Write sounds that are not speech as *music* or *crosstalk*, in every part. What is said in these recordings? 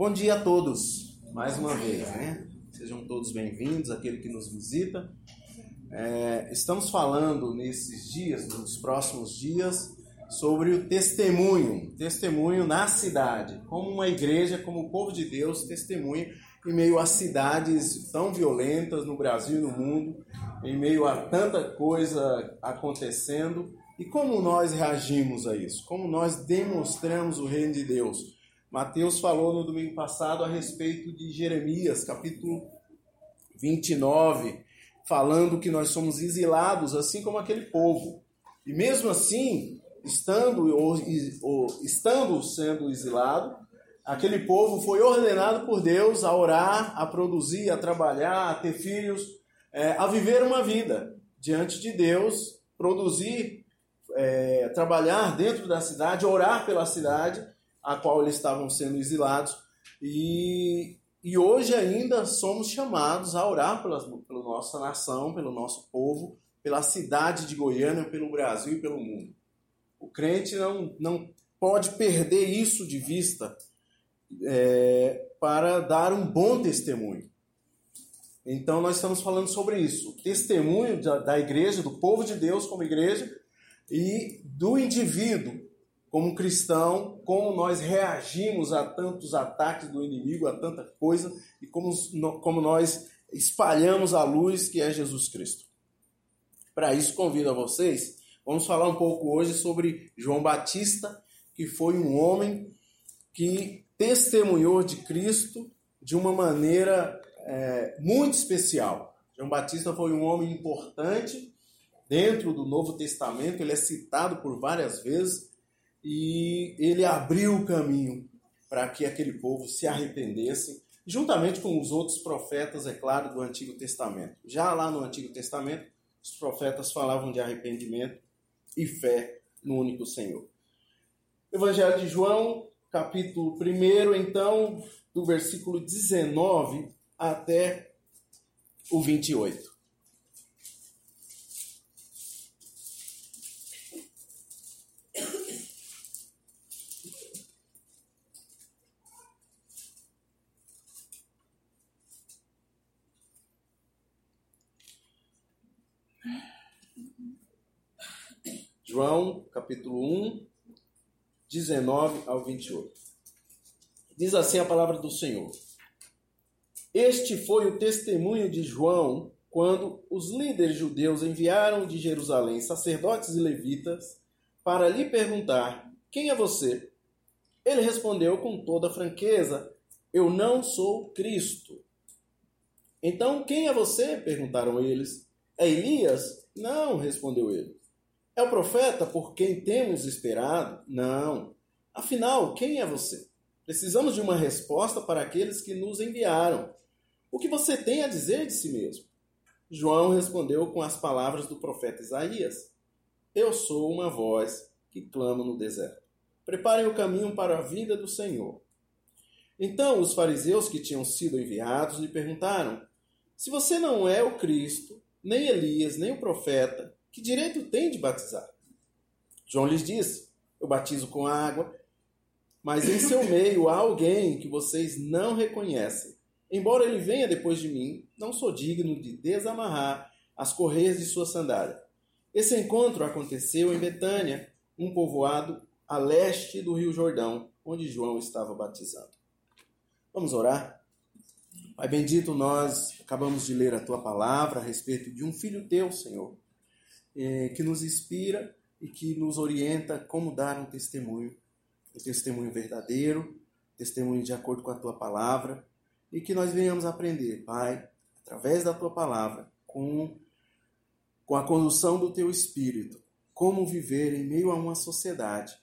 Bom dia a todos, mais uma vez, né? Sejam todos bem-vindos, aquele que nos visita. É, estamos falando nesses dias, nos próximos dias, sobre o testemunho, testemunho na cidade, como uma igreja, como o povo de Deus testemunha em meio a cidades tão violentas no Brasil e no mundo, em meio a tanta coisa acontecendo, e como nós reagimos a isso? Como nós demonstramos o reino de Deus? Mateus falou no domingo passado a respeito de Jeremias, capítulo 29, falando que nós somos exilados, assim como aquele povo. E mesmo assim, estando, ou, ou, estando sendo exilado, aquele povo foi ordenado por Deus a orar, a produzir, a trabalhar, a ter filhos, é, a viver uma vida diante de Deus, produzir, é, trabalhar dentro da cidade, orar pela cidade a qual eles estavam sendo exilados. E, e hoje ainda somos chamados a orar pela, pela nossa nação, pelo nosso povo, pela cidade de Goiânia, pelo Brasil e pelo mundo. O crente não, não pode perder isso de vista é, para dar um bom testemunho. Então, nós estamos falando sobre isso: testemunho da, da igreja, do povo de Deus como igreja e do indivíduo como cristão, como nós reagimos a tantos ataques do inimigo, a tanta coisa, e como, como nós espalhamos a luz que é Jesus Cristo. Para isso, convido a vocês, vamos falar um pouco hoje sobre João Batista, que foi um homem que testemunhou de Cristo de uma maneira é, muito especial. João Batista foi um homem importante dentro do Novo Testamento, ele é citado por várias vezes e ele abriu o caminho para que aquele povo se arrependesse, juntamente com os outros profetas, é claro, do Antigo Testamento. Já lá no Antigo Testamento, os profetas falavam de arrependimento e fé no único Senhor. Evangelho de João, capítulo 1, então, do versículo 19 até o 28. João, capítulo 1, 19 ao 28. Diz assim a palavra do Senhor: Este foi o testemunho de João quando os líderes judeus enviaram de Jerusalém sacerdotes e levitas para lhe perguntar: Quem é você? Ele respondeu com toda franqueza: Eu não sou Cristo. Então, quem é você? perguntaram eles. É Elias? Não, respondeu ele. É o profeta por quem temos esperado? Não. Afinal, quem é você? Precisamos de uma resposta para aqueles que nos enviaram. O que você tem a dizer de si mesmo? João respondeu com as palavras do profeta Isaías: Eu sou uma voz que clama no deserto. Preparem o caminho para a vida do Senhor. Então os fariseus que tinham sido enviados lhe perguntaram: Se você não é o Cristo, nem Elias, nem o profeta, que direito tem de batizar? João lhes disse: Eu batizo com água, mas em seu meio há alguém que vocês não reconhecem. Embora ele venha depois de mim, não sou digno de desamarrar as correias de sua sandália. Esse encontro aconteceu em Betânia, um povoado a leste do Rio Jordão, onde João estava batizando. Vamos orar? Pai bendito, nós acabamos de ler a tua palavra a respeito de um filho teu, Senhor é, que nos inspira e que nos orienta como dar um testemunho, um testemunho verdadeiro, testemunho de acordo com a tua palavra, e que nós venhamos aprender, Pai, através da tua palavra, com, com a condução do teu espírito, como viver em meio a uma sociedade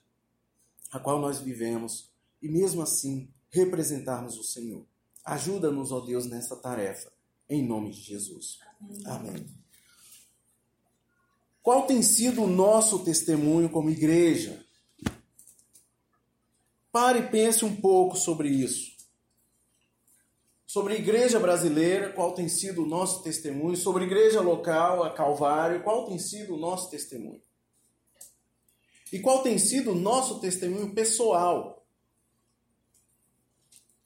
a qual nós vivemos e mesmo assim representarmos o Senhor. Ajuda-nos, ó Deus, nessa tarefa, em nome de Jesus. Amém. Amém. Qual tem sido o nosso testemunho como igreja? Pare e pense um pouco sobre isso. Sobre a igreja brasileira, qual tem sido o nosso testemunho? Sobre a igreja local, a Calvário, qual tem sido o nosso testemunho? E qual tem sido o nosso testemunho pessoal?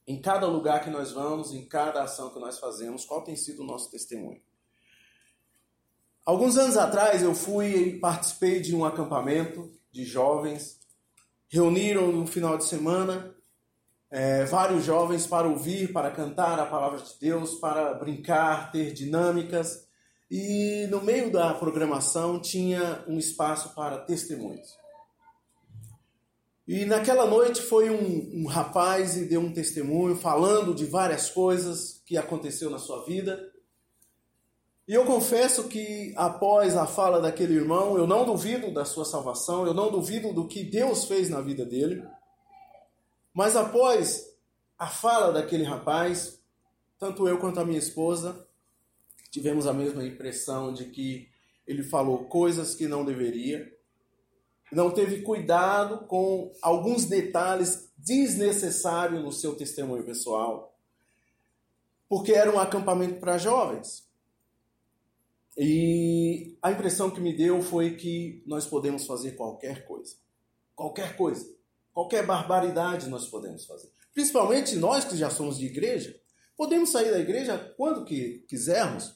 em cada lugar que nós vamos, em cada ação que nós fazemos, qual tem sido o nosso testemunho. Alguns anos atrás eu fui e participei de um acampamento de jovens. Reuniram no final de semana é, vários jovens para ouvir, para cantar a palavra de Deus, para brincar, ter dinâmicas. E no meio da programação tinha um espaço para testemunhos. E naquela noite foi um, um, rapaz e deu um testemunho falando de várias coisas que aconteceu na sua vida. E eu confesso que após a fala daquele irmão, eu não duvido da sua salvação, eu não duvido do que Deus fez na vida dele. Mas após a fala daquele rapaz, tanto eu quanto a minha esposa tivemos a mesma impressão de que ele falou coisas que não deveria não teve cuidado com alguns detalhes desnecessários no seu testemunho pessoal, porque era um acampamento para jovens. E a impressão que me deu foi que nós podemos fazer qualquer coisa. Qualquer coisa. Qualquer barbaridade nós podemos fazer. Principalmente nós que já somos de igreja. Podemos sair da igreja quando que quisermos,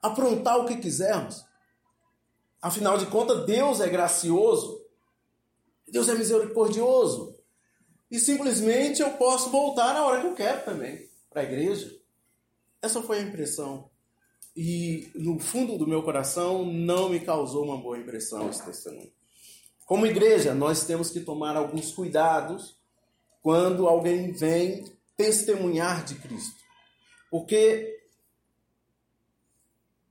aprontar o que quisermos. Afinal de contas, Deus é gracioso Deus é misericordioso. E simplesmente eu posso voltar na hora que eu quero também para a igreja. Essa foi a impressão. E no fundo do meu coração não me causou uma boa impressão esse testemunho. Como igreja, nós temos que tomar alguns cuidados quando alguém vem testemunhar de Cristo. Porque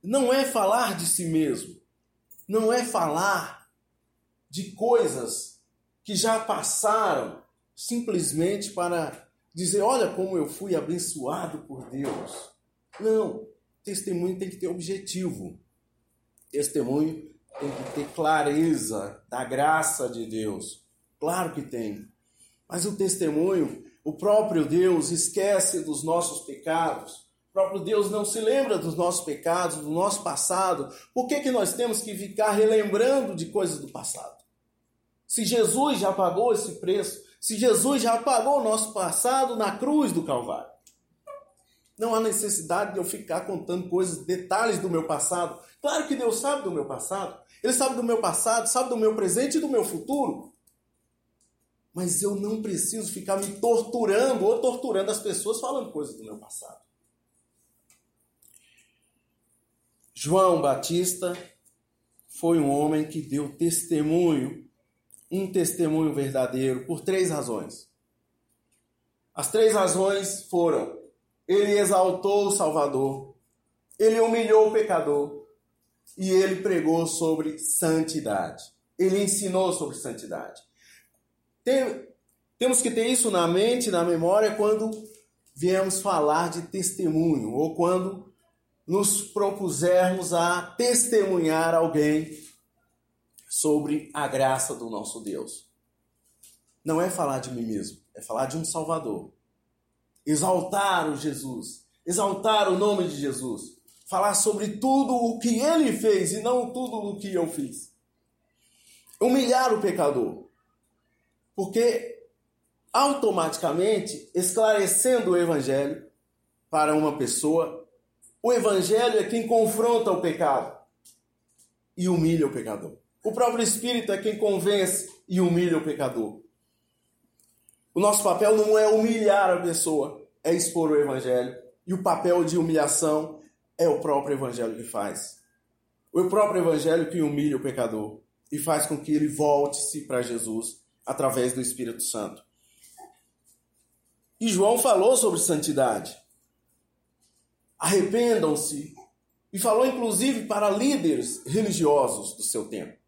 não é falar de si mesmo, não é falar de coisas que já passaram simplesmente para dizer: olha como eu fui abençoado por Deus. Não, testemunho tem que ter objetivo. Testemunho tem que ter clareza da graça de Deus. Claro que tem. Mas o testemunho, o próprio Deus esquece dos nossos pecados. O próprio Deus não se lembra dos nossos pecados, do nosso passado. Por que, que nós temos que ficar relembrando de coisas do passado? Se Jesus já pagou esse preço, se Jesus já pagou o nosso passado na cruz do Calvário. Não há necessidade de eu ficar contando coisas, detalhes do meu passado. Claro que Deus sabe do meu passado. Ele sabe do meu passado, sabe do meu presente e do meu futuro. Mas eu não preciso ficar me torturando ou torturando as pessoas falando coisas do meu passado. João Batista foi um homem que deu testemunho um testemunho verdadeiro por três razões. As três razões foram: ele exaltou o Salvador, ele humilhou o pecador e ele pregou sobre santidade. Ele ensinou sobre santidade. Tem, temos que ter isso na mente, na memória, quando viemos falar de testemunho ou quando nos propusermos a testemunhar alguém sobre a graça do nosso Deus. Não é falar de mim mesmo, é falar de um Salvador. Exaltar o Jesus, exaltar o nome de Jesus, falar sobre tudo o que ele fez e não tudo o que eu fiz. Humilhar o pecador. Porque automaticamente, esclarecendo o evangelho para uma pessoa, o evangelho é quem confronta o pecado e humilha o pecador. O próprio Espírito é quem convence e humilha o pecador. O nosso papel não é humilhar a pessoa, é expor o Evangelho. E o papel de humilhação é o próprio Evangelho que faz. O próprio Evangelho que humilha o pecador e faz com que ele volte-se para Jesus através do Espírito Santo. E João falou sobre santidade. Arrependam-se. E falou inclusive para líderes religiosos do seu tempo.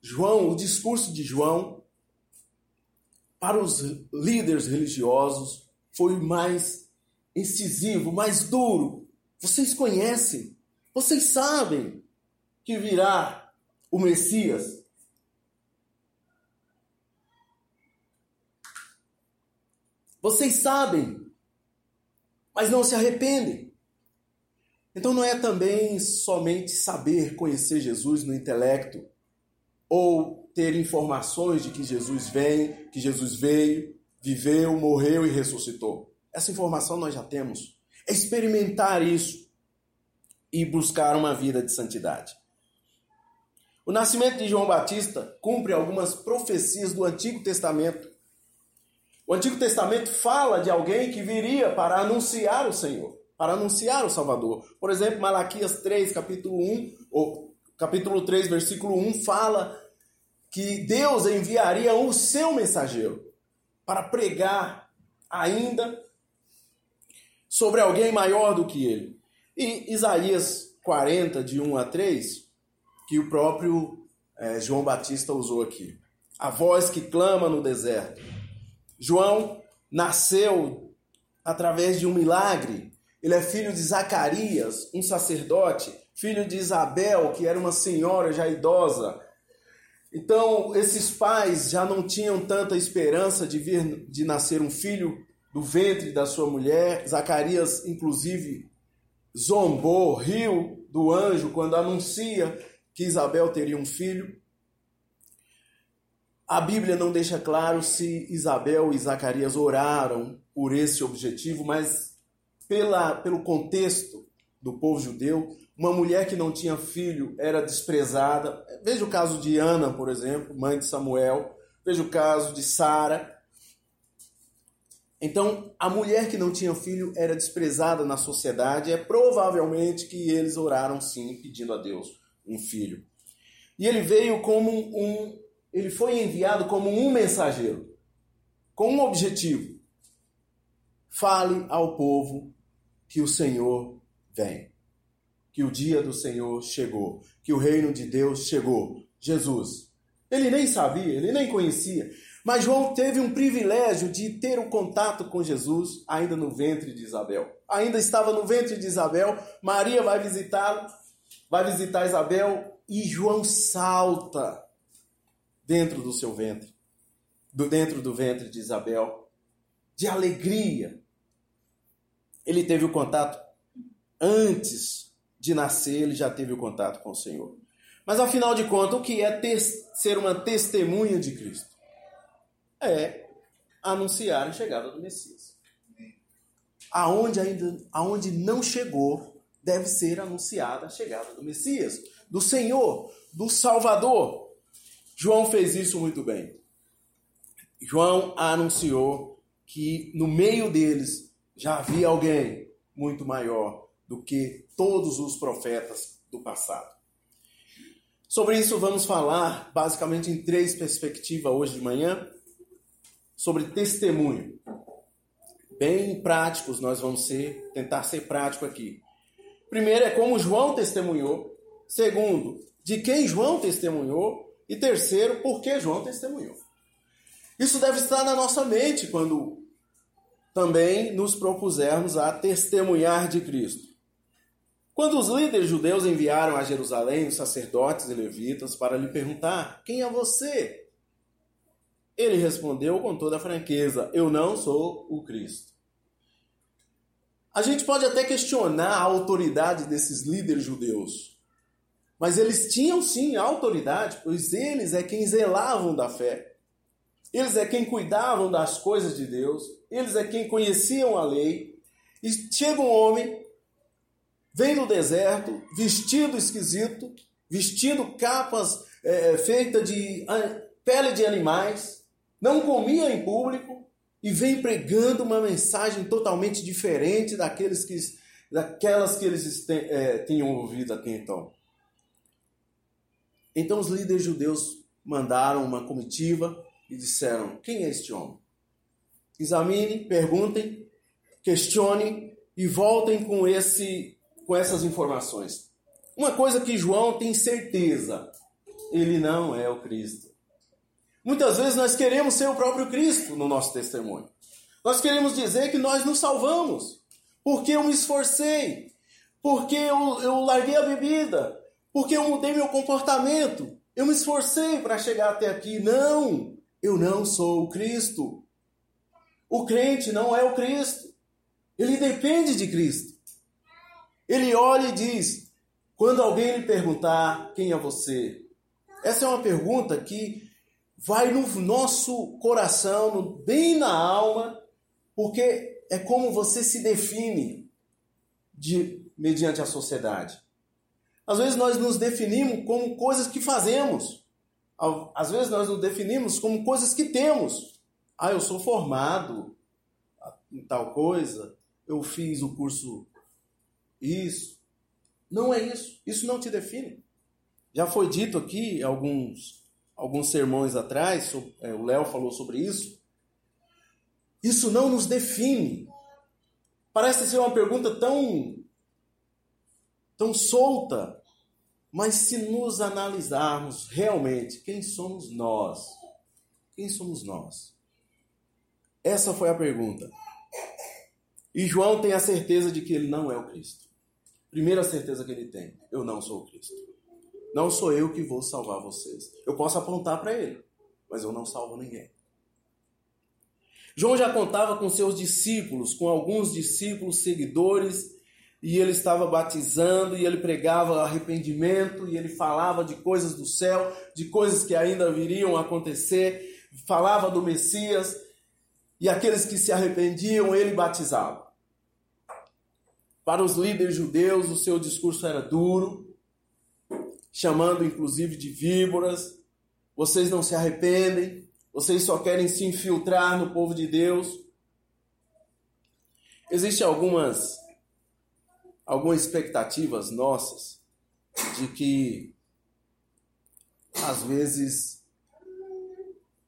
João, o discurso de João para os líderes religiosos foi mais incisivo, mais duro. Vocês conhecem, vocês sabem que virá o Messias. Vocês sabem, mas não se arrependem. Então não é também somente saber conhecer Jesus no intelecto, ou ter informações de que Jesus vem, que Jesus veio, viveu, morreu e ressuscitou. Essa informação nós já temos. É experimentar isso e buscar uma vida de santidade. O nascimento de João Batista cumpre algumas profecias do Antigo Testamento. O Antigo Testamento fala de alguém que viria para anunciar o Senhor, para anunciar o Salvador. Por exemplo, Malaquias 3, capítulo 1, ou capítulo 3, versículo 1, fala que Deus enviaria o seu mensageiro para pregar ainda sobre alguém maior do que ele. E Isaías 40, de 1 a 3, que o próprio é, João Batista usou aqui. A voz que clama no deserto. João nasceu através de um milagre. Ele é filho de Zacarias, um sacerdote, filho de Isabel, que era uma senhora já idosa. Então, esses pais já não tinham tanta esperança de vir de nascer um filho do ventre da sua mulher. Zacarias, inclusive, zombou, riu do anjo quando anuncia que Isabel teria um filho. A Bíblia não deixa claro se Isabel e Zacarias oraram por esse objetivo, mas pela, pelo contexto do povo judeu, uma mulher que não tinha filho era desprezada. Veja o caso de Ana, por exemplo, mãe de Samuel. Veja o caso de Sara. Então, a mulher que não tinha filho era desprezada na sociedade. É provavelmente que eles oraram sim, pedindo a Deus um filho. E ele veio como um, ele foi enviado como um mensageiro, com um objetivo: fale ao povo que o Senhor vem, que o dia do Senhor chegou, que o reino de Deus chegou. Jesus. Ele nem sabia, ele nem conhecia, mas João teve um privilégio de ter um contato com Jesus ainda no ventre de Isabel. Ainda estava no ventre de Isabel, Maria vai visitá-lo, vai visitar Isabel e João salta dentro do seu ventre, do dentro do ventre de Isabel, de alegria. Ele teve o contato antes de nascer, ele já teve o contato com o Senhor. Mas afinal de contas, o que é ter, ser uma testemunha de Cristo? É anunciar a chegada do Messias. Aonde ainda, aonde não chegou, deve ser anunciada a chegada do Messias, do Senhor, do Salvador. João fez isso muito bem. João anunciou que no meio deles já havia alguém muito maior do que todos os profetas do passado. Sobre isso vamos falar basicamente em três perspectivas hoje de manhã, sobre testemunho. Bem práticos nós vamos ser, tentar ser prático aqui. Primeiro é como João testemunhou. Segundo, de quem João testemunhou. E terceiro, por que João testemunhou. Isso deve estar na nossa mente quando também nos propusermos a testemunhar de Cristo. Quando os líderes judeus enviaram a Jerusalém os sacerdotes e levitas para lhe perguntar: Quem é você? Ele respondeu com toda franqueza: Eu não sou o Cristo. A gente pode até questionar a autoridade desses líderes judeus, mas eles tinham sim autoridade, pois eles é quem zelavam da fé, eles é quem cuidavam das coisas de Deus, eles é quem conheciam a lei. E chega um homem, vem do deserto, vestido esquisito, vestindo capas é, feitas de pele de animais, não comia em público, e vem pregando uma mensagem totalmente diferente daqueles que, daquelas que eles é, tinham ouvido até então. Então os líderes judeus mandaram uma comitiva e disseram: Quem é este homem? Examine, perguntem, questionem e voltem com, esse, com essas informações. Uma coisa que João tem certeza: ele não é o Cristo. Muitas vezes nós queremos ser o próprio Cristo no nosso testemunho. Nós queremos dizer que nós nos salvamos, porque eu me esforcei, porque eu, eu larguei a bebida, porque eu mudei meu comportamento, eu me esforcei para chegar até aqui. Não, eu não sou o Cristo. O crente não é o Cristo. Ele depende de Cristo. Ele olha e diz: quando alguém lhe perguntar quem é você, essa é uma pergunta que vai no nosso coração, bem na alma, porque é como você se define de, mediante a sociedade. Às vezes nós nos definimos como coisas que fazemos. Às vezes nós nos definimos como coisas que temos. Ah, eu sou formado em tal coisa, eu fiz o curso isso. Não é isso. Isso não te define. Já foi dito aqui alguns alguns sermões atrás, é, o Léo falou sobre isso. Isso não nos define. Parece ser uma pergunta tão tão solta, mas se nos analisarmos realmente, quem somos nós? Quem somos nós? Essa foi a pergunta. E João tem a certeza de que ele não é o Cristo. Primeira certeza que ele tem: eu não sou Cristo. Não sou eu que vou salvar vocês. Eu posso apontar para ele, mas eu não salvo ninguém. João já contava com seus discípulos, com alguns discípulos seguidores, e ele estava batizando, e ele pregava arrependimento, e ele falava de coisas do céu, de coisas que ainda viriam a acontecer, falava do Messias, e aqueles que se arrependiam, ele batizava. Para os líderes judeus, o seu discurso era duro, chamando inclusive de víboras. Vocês não se arrependem, vocês só querem se infiltrar no povo de Deus. Existem algumas algumas expectativas nossas de que às vezes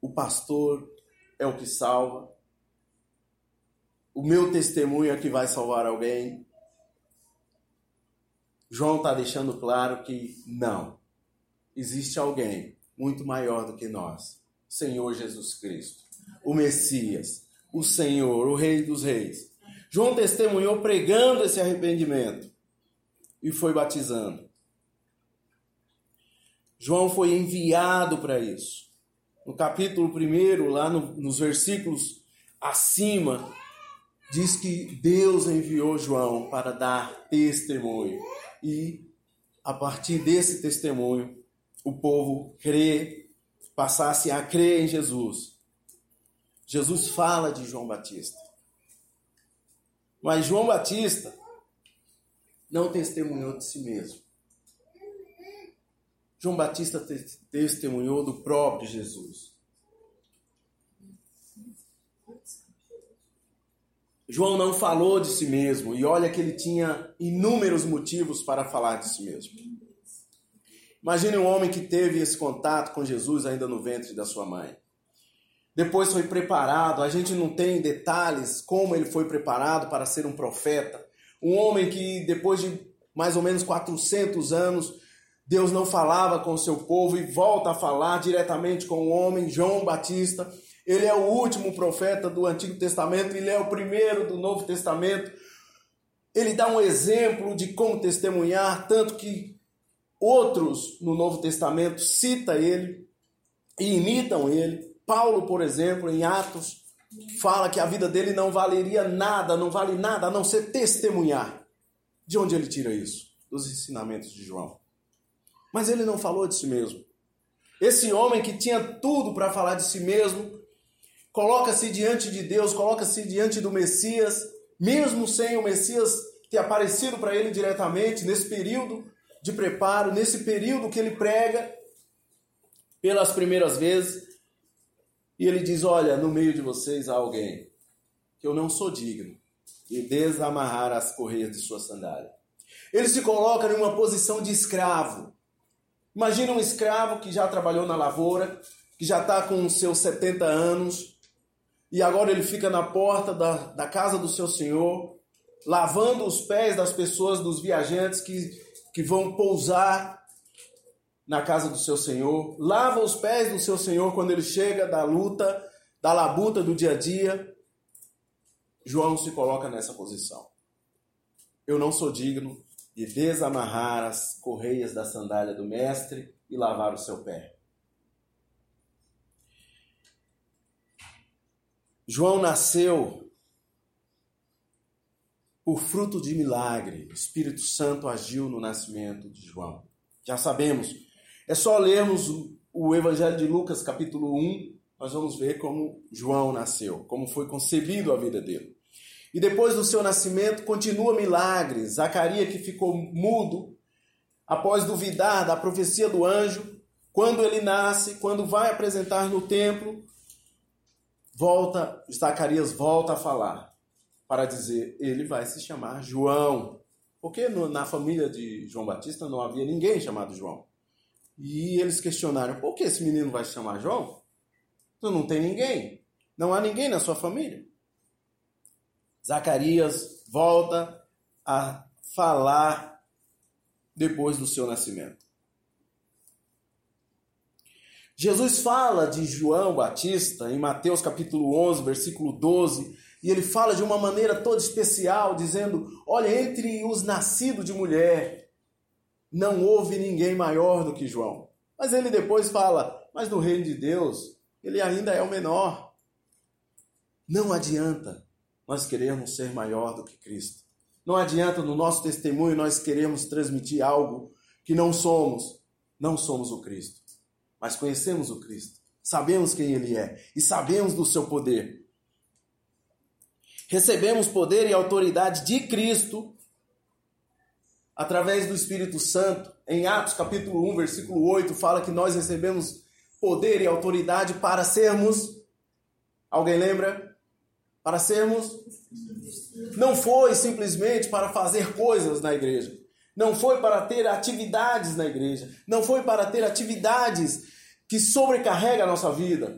o pastor é o que salva, o meu testemunho é que vai salvar alguém. João está deixando claro que não. Existe alguém muito maior do que nós. Senhor Jesus Cristo, o Messias, o Senhor, o Rei dos Reis. João testemunhou pregando esse arrependimento e foi batizando. João foi enviado para isso. No capítulo 1, lá no, nos versículos acima, diz que Deus enviou João para dar testemunho e a partir desse testemunho o povo crê, passasse a crer em Jesus. Jesus fala de João Batista. Mas João Batista não testemunhou de si mesmo. João Batista testemunhou do próprio Jesus. João não falou de si mesmo, e olha que ele tinha inúmeros motivos para falar de si mesmo. Imagine um homem que teve esse contato com Jesus ainda no ventre da sua mãe. Depois foi preparado, a gente não tem detalhes como ele foi preparado para ser um profeta. Um homem que depois de mais ou menos 400 anos, Deus não falava com o seu povo e volta a falar diretamente com o homem João Batista ele é o último profeta do Antigo Testamento, ele é o primeiro do Novo Testamento. Ele dá um exemplo de como testemunhar, tanto que outros no Novo Testamento cita ele e imitam ele. Paulo, por exemplo, em Atos, fala que a vida dele não valeria nada, não vale nada a não ser testemunhar. De onde ele tira isso? Dos ensinamentos de João. Mas ele não falou de si mesmo. Esse homem que tinha tudo para falar de si mesmo, coloca-se diante de Deus, coloca-se diante do Messias, mesmo sem o Messias ter aparecido para ele diretamente, nesse período de preparo, nesse período que ele prega pelas primeiras vezes, e ele diz: Olha, no meio de vocês há alguém que eu não sou digno de desamarrar as correias de sua sandália. Ele se coloca numa posição de escravo. Imagina um escravo que já trabalhou na lavoura, que já está com seus 70 anos, e agora ele fica na porta da, da casa do seu senhor, lavando os pés das pessoas, dos viajantes que, que vão pousar na casa do seu senhor, lava os pés do seu senhor quando ele chega da luta, da labuta do dia a dia. João se coloca nessa posição. Eu não sou digno de desamarrar as correias da sandália do mestre e lavar o seu pé. João nasceu por fruto de milagre. O Espírito Santo agiu no nascimento de João. Já sabemos. É só lermos o Evangelho de Lucas, capítulo 1, nós vamos ver como João nasceu, como foi concebido a vida dele. E depois do seu nascimento, continua milagres. Zacarias, que ficou mudo, após duvidar da profecia do anjo, quando ele nasce, quando vai apresentar no templo, volta, Zacarias volta a falar para dizer, ele vai se chamar João. Porque no, na família de João Batista não havia ninguém chamado João. E eles questionaram, por que esse menino vai se chamar João? Então não tem ninguém. Não há ninguém na sua família. Zacarias volta a falar depois do seu nascimento. Jesus fala de João Batista em Mateus capítulo 11, versículo 12, e ele fala de uma maneira toda especial, dizendo: Olha, entre os nascidos de mulher, não houve ninguém maior do que João. Mas ele depois fala: Mas no reino de Deus, ele ainda é o menor. Não adianta nós queremos ser maior do que Cristo. Não adianta no nosso testemunho nós queremos transmitir algo que não somos. Não somos o Cristo, mas conhecemos o Cristo. Sabemos quem ele é e sabemos do seu poder. Recebemos poder e autoridade de Cristo através do Espírito Santo. Em Atos capítulo 1, versículo 8, fala que nós recebemos poder e autoridade para sermos Alguém lembra? para sermos. Não foi simplesmente para fazer coisas na igreja. Não foi para ter atividades na igreja. Não foi para ter atividades que sobrecarregam a nossa vida.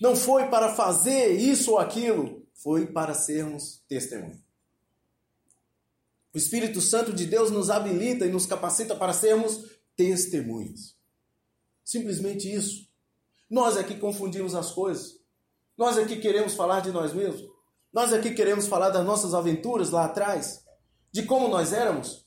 Não foi para fazer isso ou aquilo. Foi para sermos testemunho. O Espírito Santo de Deus nos habilita e nos capacita para sermos testemunhas. Simplesmente isso. Nós é que confundimos as coisas. Nós é que queremos falar de nós mesmos. Nós aqui queremos falar das nossas aventuras lá atrás, de como nós éramos.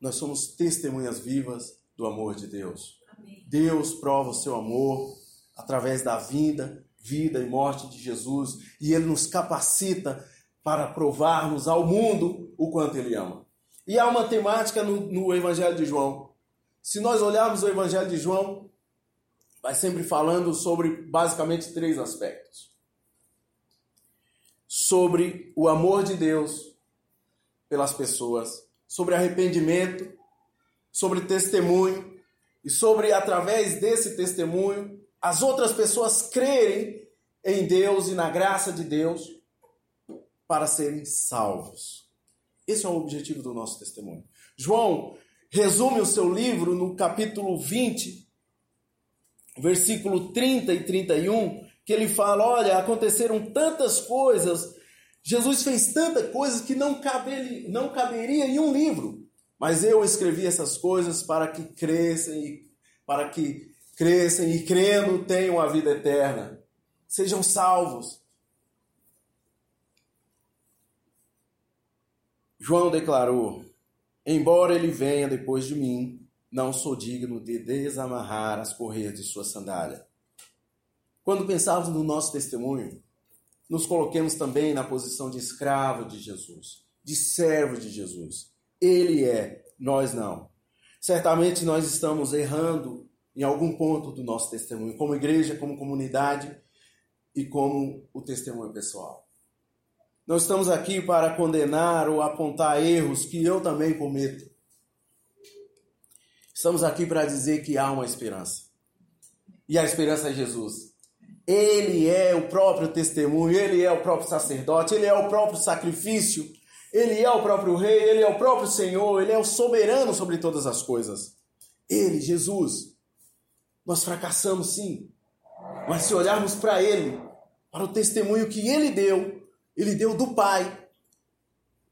Nós somos testemunhas vivas do amor de Deus. Amém. Deus prova o seu amor através da vinda, vida e morte de Jesus, e ele nos capacita para provarmos ao mundo o quanto ele ama. E há uma temática no, no Evangelho de João. Se nós olharmos o Evangelho de João, vai sempre falando sobre basicamente três aspectos sobre o amor de Deus pelas pessoas, sobre arrependimento, sobre testemunho e sobre, através desse testemunho, as outras pessoas crerem em Deus e na graça de Deus para serem salvos. Esse é o objetivo do nosso testemunho. João resume o seu livro no capítulo 20, versículo 30 e 31, que ele fala: olha, aconteceram tantas coisas, Jesus fez tantas coisas que não, não caberia em um livro. Mas eu escrevi essas coisas para que crescem, para que cresçam e crendo tenham a vida eterna. Sejam salvos. João declarou: Embora ele venha depois de mim, não sou digno de desamarrar as correias de sua sandália. Quando pensamos no nosso testemunho, nos coloquemos também na posição de escravo de Jesus, de servo de Jesus. Ele é, nós não. Certamente nós estamos errando em algum ponto do nosso testemunho, como igreja, como comunidade e como o testemunho pessoal. Não estamos aqui para condenar ou apontar erros que eu também cometo. Estamos aqui para dizer que há uma esperança. E a esperança é Jesus. Ele é o próprio testemunho, ele é o próprio sacerdote, ele é o próprio sacrifício, ele é o próprio rei, ele é o próprio Senhor, ele é o soberano sobre todas as coisas. Ele, Jesus. Nós fracassamos sim, mas se olharmos para ele, para o testemunho que ele deu, ele deu do Pai,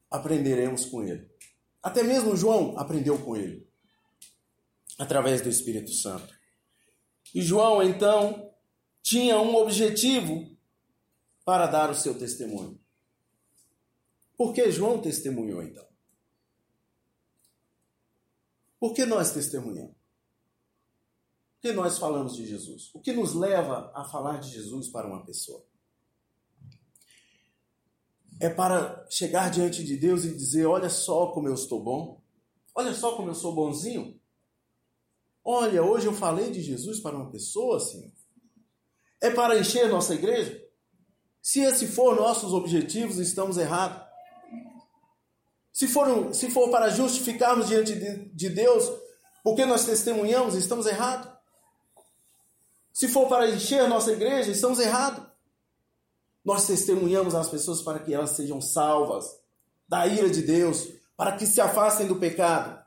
aprenderemos com ele. Até mesmo João aprendeu com ele, através do Espírito Santo. E João, então, tinha um objetivo para dar o seu testemunho. Por que João testemunhou então? Por que nós testemunhamos? Por que nós falamos de Jesus? O que nos leva a falar de Jesus para uma pessoa? É para chegar diante de Deus e dizer: Olha só como eu estou bom, olha só como eu sou bonzinho. Olha, hoje eu falei de Jesus para uma pessoa, Senhor. É para encher nossa igreja? Se esse for nossos objetivos, estamos errados. Se for, se for para justificarmos diante de, de Deus, porque nós testemunhamos, estamos errados. Se for para encher nossa igreja, estamos errados. Nós testemunhamos as pessoas para que elas sejam salvas da ira de Deus, para que se afastem do pecado.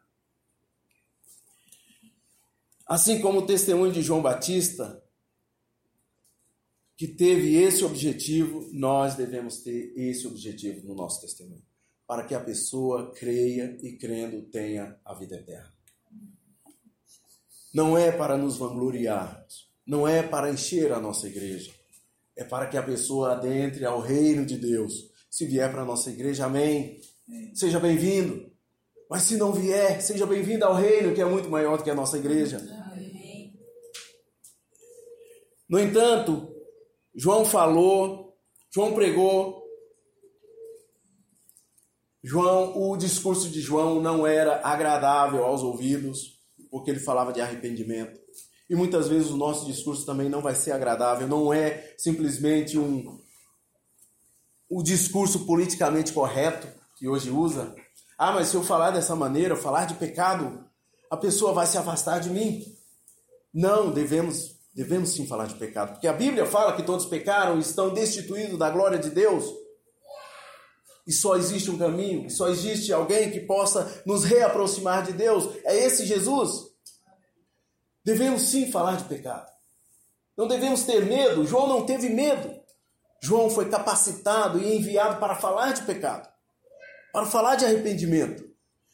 Assim como o testemunho de João Batista, que teve esse objetivo, nós devemos ter esse objetivo no nosso testemunho, para que a pessoa creia e crendo tenha a vida eterna. Não é para nos vangloriarmos, não é para encher a nossa igreja, é para que a pessoa adentre ao reino de Deus. Se vier para a nossa igreja, amém. Seja bem-vindo. Mas se não vier, seja bem-vindo ao reino que é muito maior do que a nossa igreja. No entanto, João falou, João pregou. João, o discurso de João não era agradável aos ouvidos, porque ele falava de arrependimento. E muitas vezes o nosso discurso também não vai ser agradável, não é simplesmente um o discurso politicamente correto que hoje usa. Ah, mas se eu falar dessa maneira, falar de pecado, a pessoa vai se afastar de mim. Não, devemos devemos sim falar de pecado, porque a Bíblia fala que todos pecaram e estão destituídos da glória de Deus. E só existe um caminho, só existe alguém que possa nos reaproximar de Deus. É esse Jesus. Devemos sim falar de pecado. Não devemos ter medo. João não teve medo. João foi capacitado e enviado para falar de pecado, para falar de arrependimento.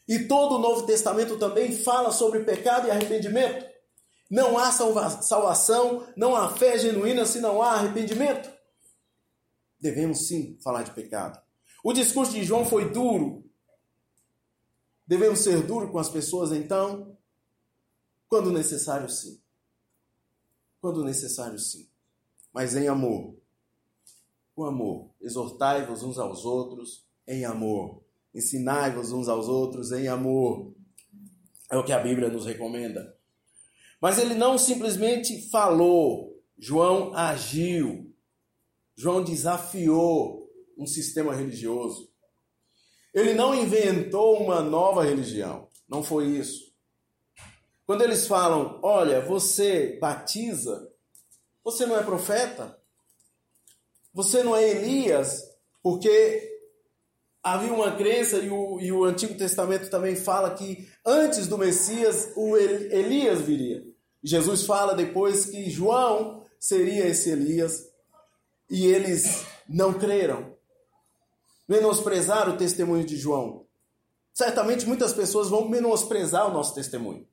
E todo o Novo Testamento também fala sobre pecado e arrependimento. Não há salvação, não há fé genuína se não há arrependimento. Devemos sim falar de pecado. O discurso de João foi duro. Devemos ser duros com as pessoas então? Quando necessário, sim. Quando necessário, sim. Mas em amor. Com amor. Exortai-vos uns aos outros em amor. Ensinai-vos uns aos outros em amor. É o que a Bíblia nos recomenda. Mas ele não simplesmente falou, João agiu. João desafiou um sistema religioso. Ele não inventou uma nova religião. Não foi isso. Quando eles falam, olha, você batiza, você não é profeta, você não é Elias, porque havia uma crença, e o, e o Antigo Testamento também fala que antes do Messias, o Elias viria. Jesus fala depois que João seria esse Elias, e eles não creram, menosprezaram o testemunho de João. Certamente muitas pessoas vão menosprezar o nosso testemunho.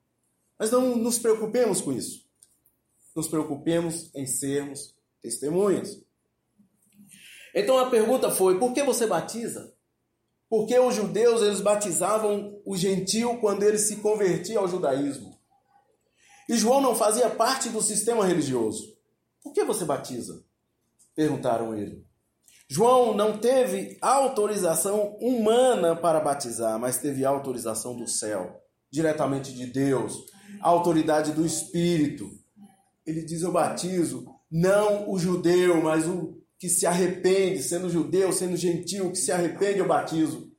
Mas não nos preocupemos com isso. Nos preocupemos em sermos testemunhas. Então a pergunta foi: por que você batiza? Porque os judeus eles batizavam o gentil quando ele se convertia ao judaísmo. E João não fazia parte do sistema religioso. Por que você batiza? Perguntaram ele. João não teve autorização humana para batizar, mas teve autorização do céu, diretamente de Deus, autoridade do Espírito. Ele diz: Eu batizo não o judeu, mas o que se arrepende, sendo judeu, sendo gentil, que se arrepende, eu batizo.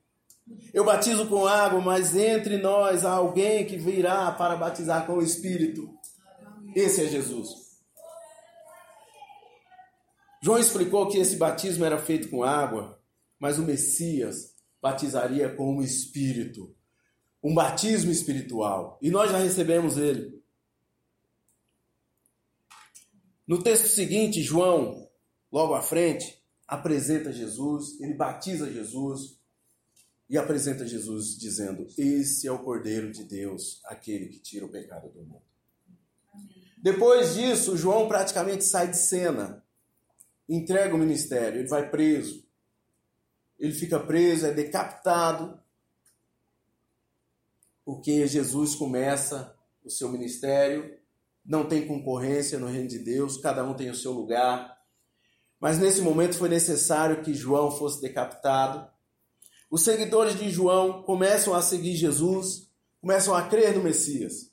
Eu batizo com água, mas entre nós há alguém que virá para batizar com o Espírito. Esse é Jesus. João explicou que esse batismo era feito com água, mas o Messias batizaria com o Espírito um batismo espiritual. E nós já recebemos ele. No texto seguinte, João, logo à frente, apresenta Jesus, ele batiza Jesus e apresenta Jesus dizendo: Esse é o Cordeiro de Deus, aquele que tira o pecado do mundo. Depois disso, João praticamente sai de cena, entrega o ministério, ele vai preso. Ele fica preso, é decapitado, porque Jesus começa o seu ministério, não tem concorrência no reino de Deus, cada um tem o seu lugar. Mas nesse momento foi necessário que João fosse decapitado. Os seguidores de João começam a seguir Jesus, começam a crer no Messias.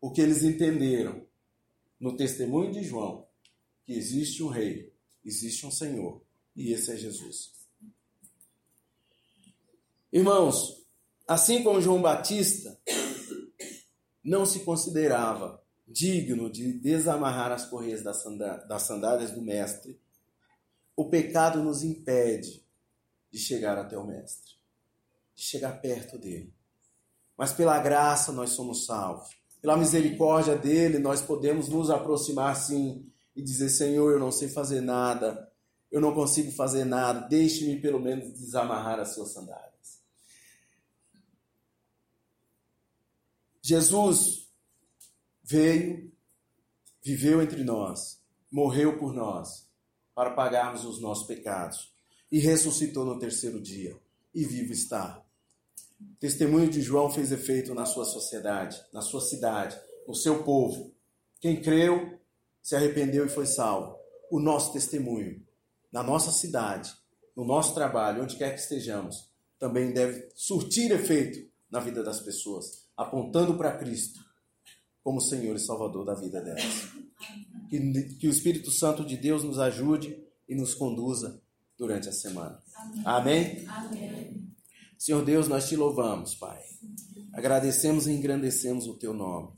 Porque eles entenderam no testemunho de João que existe um rei, existe um Senhor, e esse é Jesus. Irmãos, assim como João Batista não se considerava digno de desamarrar as correias das sandálias do Mestre, o pecado nos impede de chegar até o Mestre, de chegar perto dele. Mas pela graça nós somos salvos. Pela misericórdia dele, nós podemos nos aproximar sim e dizer: Senhor, eu não sei fazer nada, eu não consigo fazer nada, deixe-me pelo menos desamarrar as suas sandálias. Jesus veio, viveu entre nós, morreu por nós, para pagarmos os nossos pecados, e ressuscitou no terceiro dia, e vivo está. O testemunho de João fez efeito na sua sociedade, na sua cidade, no seu povo. Quem creu, se arrependeu e foi salvo. O nosso testemunho, na nossa cidade, no nosso trabalho, onde quer que estejamos, também deve surtir efeito na vida das pessoas apontando para Cristo como Senhor e Salvador da vida delas. Que, que, o Espírito Santo de Deus nos ajude e nos conduza durante a semana. Amém? Amém? Senhor Deus, nós te louvamos, Pai. Agradecemos e engrandecemos o teu nome.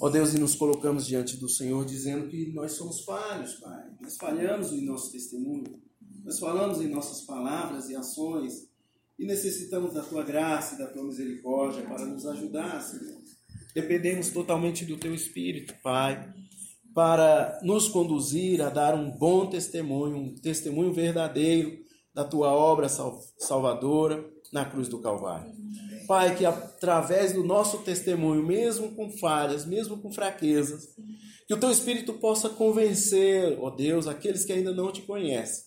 Ó oh Deus, e nos colocamos diante do Senhor dizendo que nós somos falhos, Pai. Nós falhamos em nosso testemunho. Nós falamos em nossas palavras e ações e necessitamos da tua graça e da tua misericórdia para nos ajudar, Senhor. Dependemos totalmente do teu Espírito, Pai, para nos conduzir a dar um bom testemunho, um testemunho verdadeiro da tua obra salvadora na cruz do Calvário. Pai, que através do nosso testemunho, mesmo com falhas, mesmo com fraquezas, que o teu Espírito possa convencer, ó Deus, aqueles que ainda não te conhecem,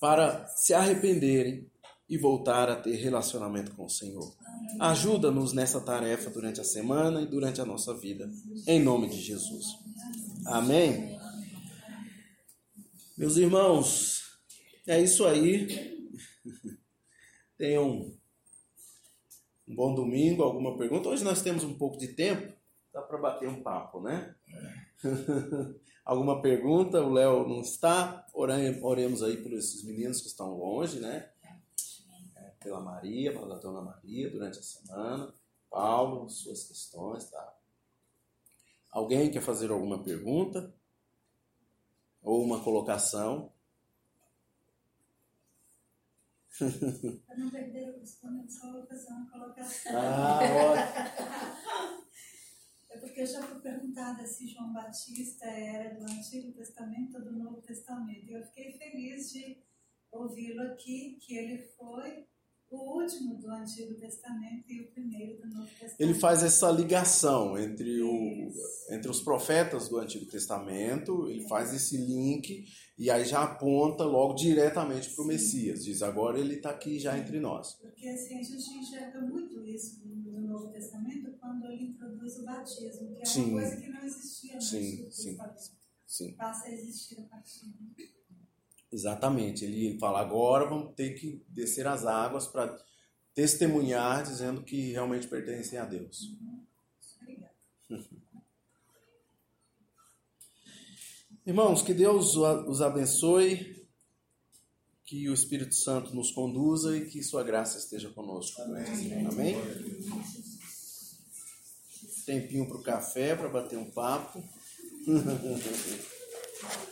para se arrependerem e voltar a ter relacionamento com o Senhor. Ajuda-nos nessa tarefa durante a semana e durante a nossa vida, em nome de Jesus. Amém? Meus irmãos, é isso aí. *laughs* Tenham um bom domingo. Alguma pergunta? Hoje nós temos um pouco de tempo, dá para bater um papo, né? *laughs* Alguma pergunta? O Léo não está. Oremos aí por esses meninos que estão longe, né? pela Maria, pela Dona Maria durante a semana. Paulo, suas questões, tá? Alguém quer fazer alguma pergunta? Ou uma colocação? Para não perder só vou fazer uma colocação. Ah, ótimo. É porque eu já fui perguntada se João Batista era do Antigo Testamento ou do Novo Testamento. E eu fiquei feliz de ouvi-lo aqui, que ele foi o último do Antigo Testamento e o primeiro do Novo Testamento. Ele faz essa ligação entre, o, entre os profetas do Antigo Testamento, ele faz esse link e aí já aponta logo diretamente para o Messias. Diz, agora ele está aqui já entre nós. Porque assim, a gente enxerga muito isso no Novo Testamento quando ele introduz o batismo, que é sim. uma coisa que não existia no sim, Antigo sim, Testamento. Sim. Passa a existir a partir Exatamente. Ele fala: agora vamos ter que descer as águas para testemunhar, dizendo que realmente pertencem a Deus. *laughs* Irmãos, que Deus os abençoe, que o Espírito Santo nos conduza e que Sua graça esteja conosco. Amém? Amém? Tempinho para o café, para bater um papo. *laughs*